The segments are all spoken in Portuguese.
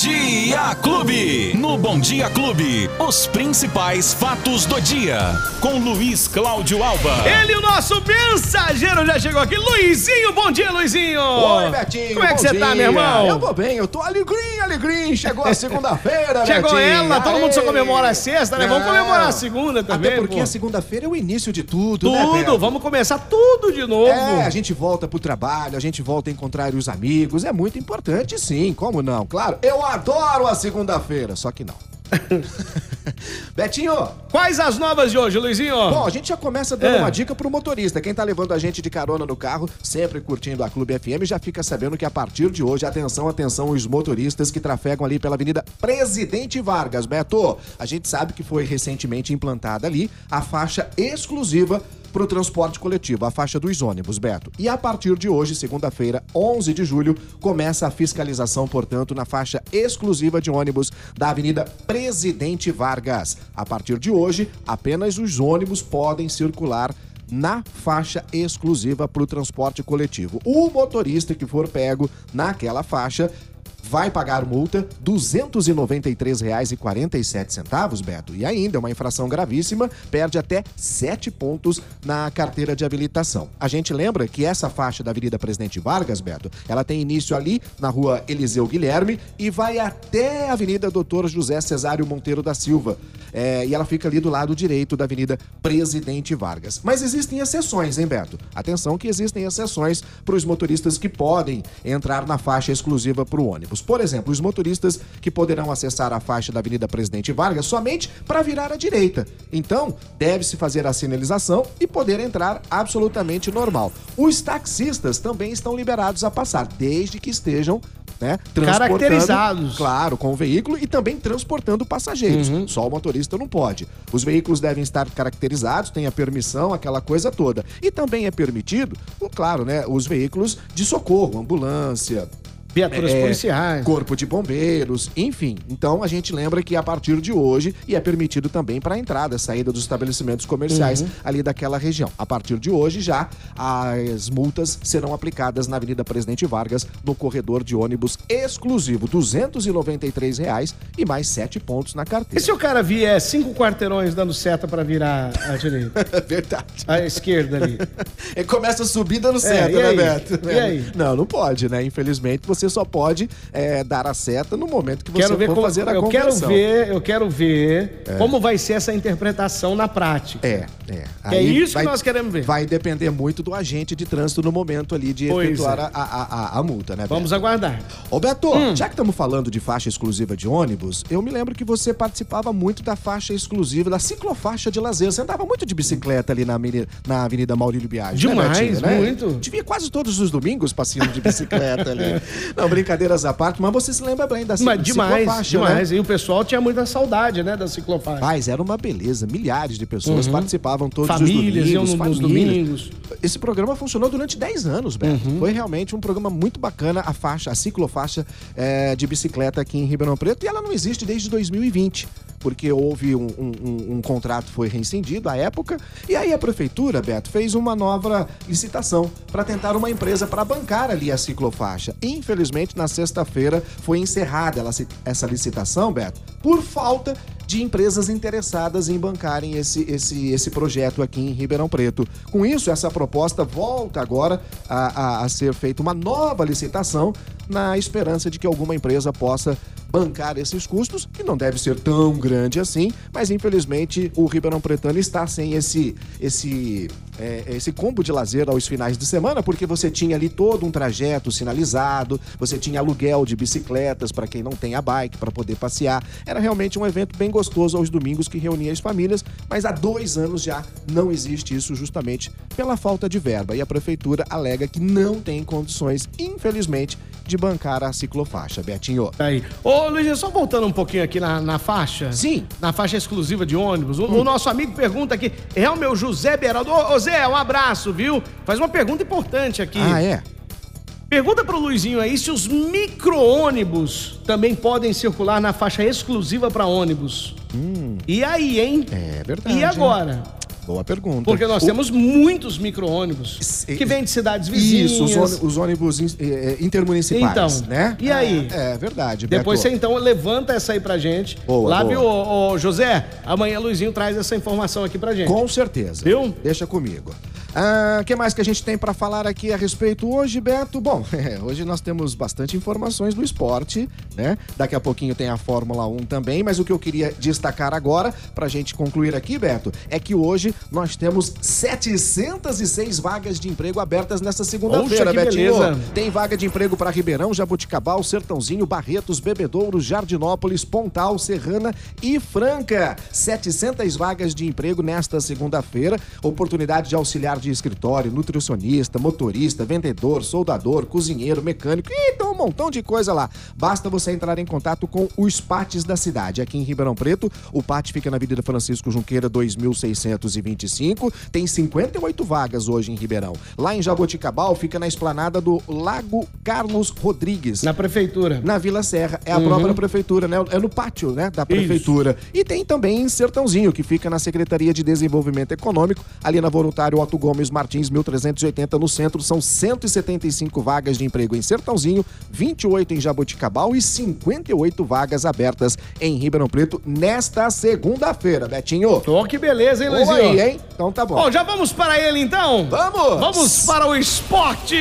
Dia Clube. No Bom Dia Clube, os principais fatos do dia. Com Luiz Cláudio Alba. Ele, o nosso mensageiro, já chegou aqui. Luizinho, bom dia, Luizinho. Oi, Betinho. Como é que você tá, dia. meu irmão? Eu vou bem, eu tô alegrinho, alegrinho. Chegou a segunda-feira, Chegou Betinho. ela, todo mundo só Aê. comemora a sexta, né? Vamos Não. comemorar a segunda também, Até porque pô. a segunda-feira é o início de tudo, né, Tudo, Beto? vamos começar tudo de novo. É, a gente volta pro trabalho, a gente volta a encontrar os amigos. É muito importante, sim. Como não? Claro, eu adoro a segunda-feira, só que não. Betinho, Quais as novas de hoje, Luizinho? Bom, a gente já começa dando É. uma dica pro motorista. Quem tá levando a gente de carona no carro, sempre curtindo a Clube FM, já fica sabendo que a partir de hoje, atenção, atenção, os motoristas que trafegam ali pela Avenida Presidente Vargas. Beto, a gente sabe que foi recentemente implantada ali a faixa exclusiva para o transporte coletivo, a faixa dos ônibus, Beto. E a partir de hoje, segunda-feira, 11 de julho, começa a fiscalização, portanto, na faixa exclusiva de ônibus da Avenida Presidente Vargas. A partir de hoje, apenas os ônibus podem circular na faixa exclusiva para o transporte coletivo. O motorista que for pego naquela faixa vai pagar multa R$ 293,47, Beto. E ainda, uma infração gravíssima, perde até 7 pontos na carteira de habilitação. A gente lembra que essa faixa da Avenida Presidente Vargas, Beto, ela tem início ali na rua Eliseu Guilherme e vai até a Avenida Doutor José Cesário Monteiro da Silva. É, e ela fica ali do lado direito da Avenida Presidente Vargas. Mas existem exceções, hein, Beto? Atenção que existem exceções para os motoristas que podem entrar na faixa exclusiva para o ônibus. Por exemplo, os motoristas que poderão acessar a faixa da Avenida Presidente Vargas somente para virar à direita. Então, deve-se fazer a sinalização e poder entrar absolutamente normal. Os taxistas também estão liberados a passar, desde que estejam né, Caracterizados. Claro, com o veículo e também transportando passageiros. Só o motorista não pode. Os veículos devem estar caracterizados, tem a permissão, aquela coisa toda. E também é permitido, claro, né, os veículos de socorro, ambulância, Viaturas é, policiais. Corpo de bombeiros, enfim. Então a gente lembra que a partir de hoje, e é permitido também para a entrada, saída dos estabelecimentos comerciais Uhum. ali daquela região. A partir de hoje já as multas serão aplicadas na Avenida Presidente Vargas, no corredor de ônibus exclusivo, 293 reais e mais 7 pontos na E carteira. se o cara vier cinco quarteirões dando seta pra virar à direita? É verdade. À esquerda ali. Ele começa a subir dando seta, e né? Beto? E aí? Não, não pode, né? Infelizmente, você só pode é, dar a seta no momento que você Quero ver for como, fazer a eu quero conversão. ver, eu quero ver como vai ser essa interpretação na prática. É, é. Que é isso que nós queremos ver. Vai depender muito do agente de trânsito no momento ali de Pois efetuar é. a, a, a, a multa, né, Beto? Vamos aguardar. Ô, Beto, Hum. já que estamos falando de faixa exclusiva de ônibus, eu me lembro que você participava muito da faixa exclusiva, da ciclofaixa de lazer. Você andava muito de bicicleta ali na, Avenida- na Avenida Maurílio Biagi, Demais, né, Betinho, né? muito. Devia quase todos os domingos passeando de bicicleta ali. Não, brincadeiras à parte, mas você se lembra bem da ci- Mas demais, ciclofaixa, né? demais. E o pessoal tinha muita saudade, né, da ciclofaixa. Rapaz, era uma beleza. Milhares de pessoas participavam todos Uhum. Famílias os iam domingos. nos famílias. domingos. Esse programa funcionou durante 10 anos, Beto. Uhum. Foi realmente um programa muito bacana, a faixa, a ciclofaixa é, de bicicleta aqui em Ribeirão Preto. E ela não existe desde 2020, porque houve um, um- um- contrato foi rescindido à época. E aí a prefeitura, Beto, fez uma nova licitação para tentar uma empresa para bancar ali a ciclofaixa. Infelizmente, na sexta-feira foi encerrada ela- essa licitação, Beto, por falta de empresas interessadas em bancarem esse, esse, esse projeto aqui em Ribeirão Preto. Com isso, essa proposta volta agora a, a- a ser feita uma nova licitação na esperança de que alguma empresa possa bancar esses custos, que não deve ser tão grande assim, mas infelizmente o Ribeirão Pretano está sem esse, esse, é, esse combo de lazer aos finais de semana, porque você tinha ali todo um trajeto sinalizado, você tinha aluguel de bicicletas para quem não tem a bike para poder passear. Era realmente um evento bem gostoso aos domingos que reunia as famílias, mas há dois anos já não existe isso justamente pela falta de verba. E a prefeitura alega que não tem condições, infelizmente, de bancar a ciclofaixa. Betinho. Aí. Ô, Luiz, só voltando um pouquinho aqui na, na faixa. Sim. Na faixa exclusiva de ônibus. O, o nosso amigo pergunta aqui, é o meu José Beraldo. Ô, ô, Zé, um abraço, viu? Faz uma pergunta importante aqui. Ah, é? Pergunta pro Luizinho aí se os micro-ônibus também podem circular na faixa exclusiva para ônibus. E aí, hein? É verdade. E agora? Boa pergunta. Porque nós O- temos muitos micro-ônibus que vêm de cidades vizinhas. Isso, os, ôni- os ônibus eh, eh, intermunicipais, Então, né? e aí? É, é verdade. Depois você então levanta essa aí pra gente. Boa, Lá, boa. viu, ô, ô, José? Amanhã Luizinho traz essa informação aqui pra gente. Com certeza. Viu? Deixa comigo. O que mais que a gente tem pra falar aqui a respeito hoje, Beto? Bom, hoje nós temos bastante informações do esporte, né? Daqui a pouquinho tem a Fórmula 1 também, mas o que eu queria destacar agora, pra gente concluir aqui, Beto, é que hoje nós temos 706 vagas de emprego abertas nessa segunda-feira, Betinho. beleza. Tem vaga de emprego para Ribeirão, Jabuticabal, Sertãozinho, Barretos, Bebedouro, Jardinópolis, Pontal, Serrana e Franca. 700 vagas de emprego nesta segunda-feira. Oportunidade de auxiliar de escritório, nutricionista, motorista, vendedor, soldador, cozinheiro, mecânico. Ih, tem um montão de coisa lá. Basta você entrar em contato com os PATs da cidade. Aqui em Ribeirão Preto, o PAT fica na Avenida Francisco Junqueira, 2625. Tem 58 vagas hoje em Ribeirão. Lá em Jaboticabal, fica na esplanada do Lago Carlos Rodrigues. Na prefeitura. Na Vila Serra, é a própria prefeitura, né? É no pátio, né? Da prefeitura. E tem também em Sertãozinho, que fica na Secretaria de Desenvolvimento Econômico, ali na Voluntário Otto Gomes Martins, 1380 no centro. São 175 vagas de emprego em Sertãozinho, 28 em Jaboticabal e 58 vagas abertas em Ribeirão Preto nesta segunda-feira, Betinho. Ô, que beleza, hein, Luizinho? aí, hein? Então tá bom. Bom, já vamos para ele então? Vamos! Vamos para o esporte!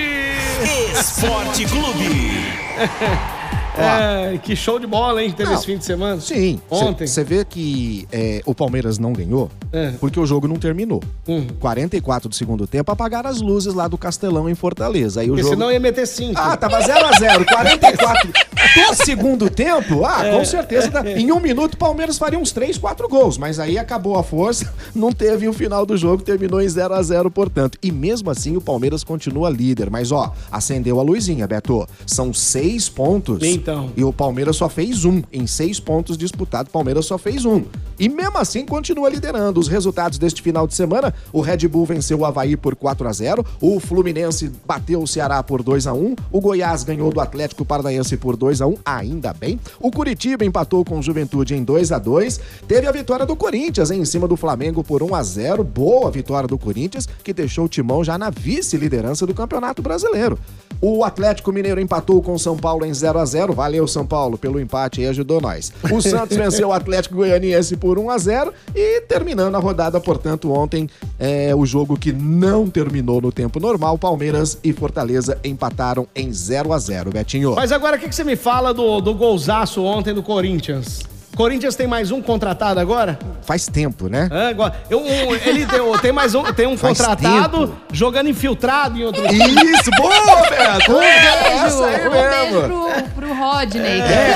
Esporte Clube. É, que show de bola, hein? que Teve Não. esse fim de semana. Sim. Ontem. Você vê que é, o Palmeiras não ganhou É. porque o jogo não terminou. Hum. 44 do segundo tempo, apagaram as luzes lá do Castelão em Fortaleza. Aí o Porque jogo. senão ia meter cinco. Ah, tava 0x0, 44 do segundo tempo. Ah, É. com certeza. tá- Em um minuto o Palmeiras faria uns 3, 4 gols. Mas aí acabou a força, não teve o final do jogo, terminou em 0 a 0 portanto. E mesmo assim o Palmeiras continua líder. Mas ó, acendeu a luzinha, Beto. São seis pontos. Então. E o Palmeiras só fez um. Em seis pontos disputados, o Palmeiras só fez um. E mesmo assim continua liderando. Os resultados deste final de semana: o Red Bull venceu o Havaí por 4 a 0 o Fluminense bateu o Ceará por 2 a 1 o Goiás ganhou do Atlético Paranaense por 2 a 1 ainda bem. O Curitiba empatou com o Juventude em 2 a 2 Teve a vitória do Corinthians hein, em cima do Flamengo por 1 a 0 Boa vitória do Corinthians, que deixou o Timão já na vice-liderança do Campeonato Brasileiro. O Atlético Mineiro empatou com o São Paulo em 0 a 0 Valeu, São Paulo, pelo empate aí, ajudou nós. O Santos venceu o Atlético Goianiense por 1 a 0 e terminando a rodada, portanto, ontem, é, o jogo que não terminou no tempo normal, Palmeiras e Fortaleza empataram em 0 a 0 Betinho. Mas agora o que, que você me fala do, do golzaço ontem do Corinthians? Corinthians tem mais um contratado agora? Faz tempo, né? Hã? Agora, eu- um- ele deu- tem mais um, tem um Faz contratado tempo. jogando infiltrado em outro. Isso, boa, Beto! Um É beijo, aí um mesmo. beijo pro, pro Rodney. É.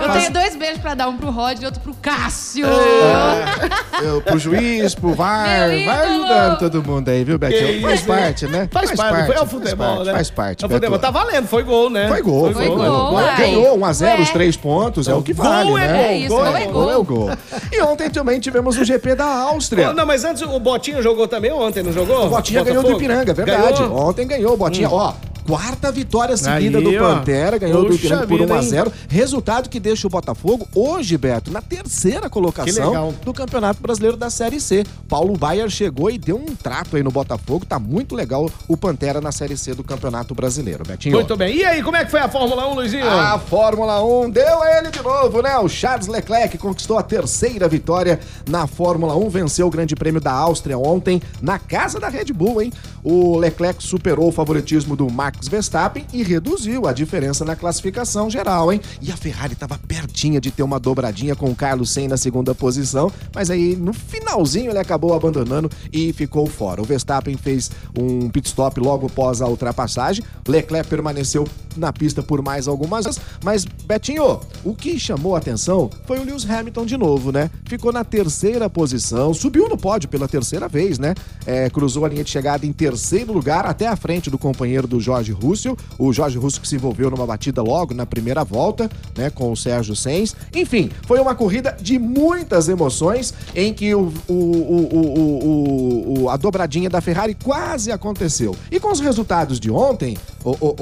Eu Faz- tenho dois beijos pra dar, um pro Rodney e outro pro Cássio. É. Eu, pro juiz, pro VAR, vai ajudando todo mundo aí, viu, Betinho? Faz isso, parte, né? Faz, parte, foi ao futebol, faz parte, né? Faz parte, É o futebol. Beto. Tá valendo, foi gol, né? Foi gol, Foi gol, uai. Ganhou 1x0, os três pontos, é o que Gol vale, é né? gol, É isso, gol gol é é Gol é o gol. gol. E ontem também tivemos o GP da Áustria. Não, mas antes o Botinho jogou também ontem, não jogou? O Botinha ganhou do? Ipiranga, verdade. Ontem ganhou o Botinha. Ó, quarta vitória seguida Aí, do ó. Pantera, ganhou do Puxa Ipiranga por vida, 1x0. Resultado que deixa o Botafogo hoje, Beto, na terceira colocação do Campeonato Brasileiro da Série C. Paulo Baier chegou e deu um trato aí no Botafogo. Tá muito legal o Pantera na Série C do Campeonato Brasileiro, Betinho. Muito bem. E aí, como é que foi a Fórmula 1, Luizinho? A Fórmula 1 deu a ele de novo, né? O Charles Leclerc conquistou a terceira vitória na Fórmula 1, venceu o Grande Prêmio da Áustria ontem na casa da Red Bull, hein? O Leclerc superou o favoritismo do Max Verstappen e reduziu a diferença na classificação geral, hein? E a Ferrari estava pertinha de ter uma dobradinha com o Carlos Sainz na segunda posição, mas aí no finalzinho ele acabou abandonando e ficou fora. O Verstappen fez um pit stop logo após a ultrapassagem. Leclerc permaneceu na pista por mais algumas vezes, mas Betinho, o que chamou a atenção foi o Lewis Hamilton de novo, né? Ficou na terceira posição, subiu no pódio pela terceira vez, né? É, cruzou a linha de chegada em terceiro lugar, até a frente do companheiro do Jorge Russell. O Jorge Russell que se envolveu numa batida logo na primeira volta, né? Com o Sérgio Sainz. Enfim, foi uma corrida de muitas emoções em que o- o- o- o- a dobradinha da Ferrari quase aconteceu. E com os resultados de ontem, o, o,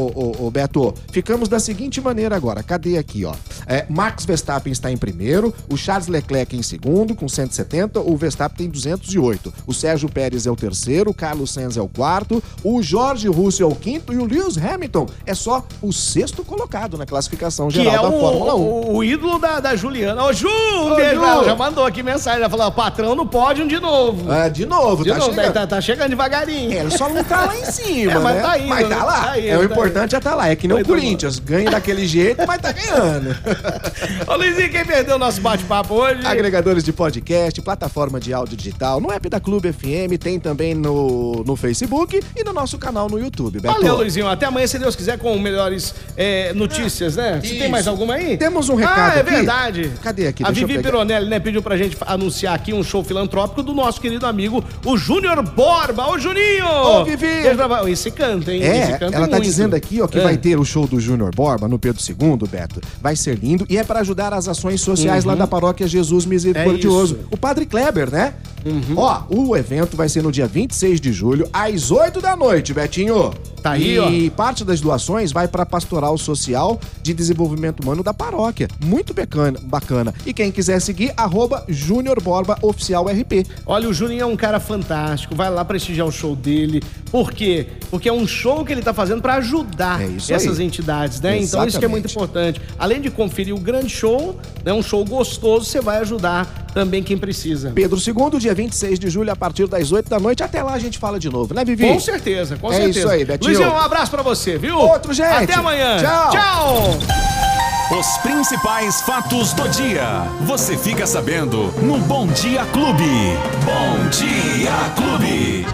o- o Beto, ficamos da seguinte maneira agora. Cadê aqui, ó? É, Max Verstappen está em primeiro, o Charles Leclerc em segundo, com 170, o Verstappen tem 208. O Sérgio Pérez é o terceiro, o Carlos Sainz é o quarto, o Jorge Russell é o quinto e o Lewis Hamilton é só o sexto colocado na classificação geral é da o, Fórmula 1. o, o ídolo da, da Juliana. Ô, Ju, um Ô, beijo. Ju. Já mandou aqui mensagem. Ela falou: patrão no pódio de novo. É, de novo, de tá novo, chegando. tá, tá chegando devagarinho. É, ele só não tá lá em cima, É, mas né? tá indo, mas tá né? lá. Tá indo, é, o tá importante é tá lá. É que nem Muito o Corinthians. Ganha daquele jeito, mas tá ganhando. Ô, Luizinho, quem perdeu o nosso bate-papo hoje? Agregadores de podcast, plataforma de áudio digital, no app da Clube FM, tem também no, no Facebook e no nosso canal no YouTube. Beto. Valeu, Luizinho. Até amanhã, se Deus quiser, com melhores é, notícias, né? Você tem mais alguma aí? Temos um recado Ah, é aqui. verdade. Cadê aqui? A Deixa eu Vivi pegar. Pironelli, né, pediu pra gente anunciar aqui um show filantrópico do nosso querido amigo, o Júnior Borba. Ô, Juninho! Ô, Vivi! Esse canta, hein? Esse É, canta ela tá. Dizendo aqui, ó, que É. vai ter o show do Júnior Borba no Pedro II, Beto. Vai ser lindo e é para ajudar as ações sociais lá da paróquia Jesus Misericordioso. Uhum. É o Padre Kleber, né? Ó, o evento vai ser no dia 26 de julho, às 8 da noite, Betinho. Tá aí, E parte das doações vai para Pastoral Social de Desenvolvimento Humano da paróquia. Muito bacana, bacana. E quem quiser seguir, arroba Júnior Borba Oficial RP. Olha, o Juninho é um cara fantástico. Vai lá prestigiar o show dele. Por quê? Porque é um show que ele tá fazendo pra ajudar É essas aí. entidades, né? Então isso que é muito Exatamente. importante. Além de conferir o grande show, né, um show gostoso, você vai ajudar também quem precisa. Pedro II, dia 26 de julho, a partir das 8 da noite. Até lá a gente fala de novo, né, Vivi? Com certeza, com É certeza. isso aí, Betinho. Luizinho, um abraço pra você, viu? Outro, gente. Até amanhã. Tchau. Tchau. Os principais fatos do dia. Você fica sabendo no Bom Dia Clube. Bom Dia Clube.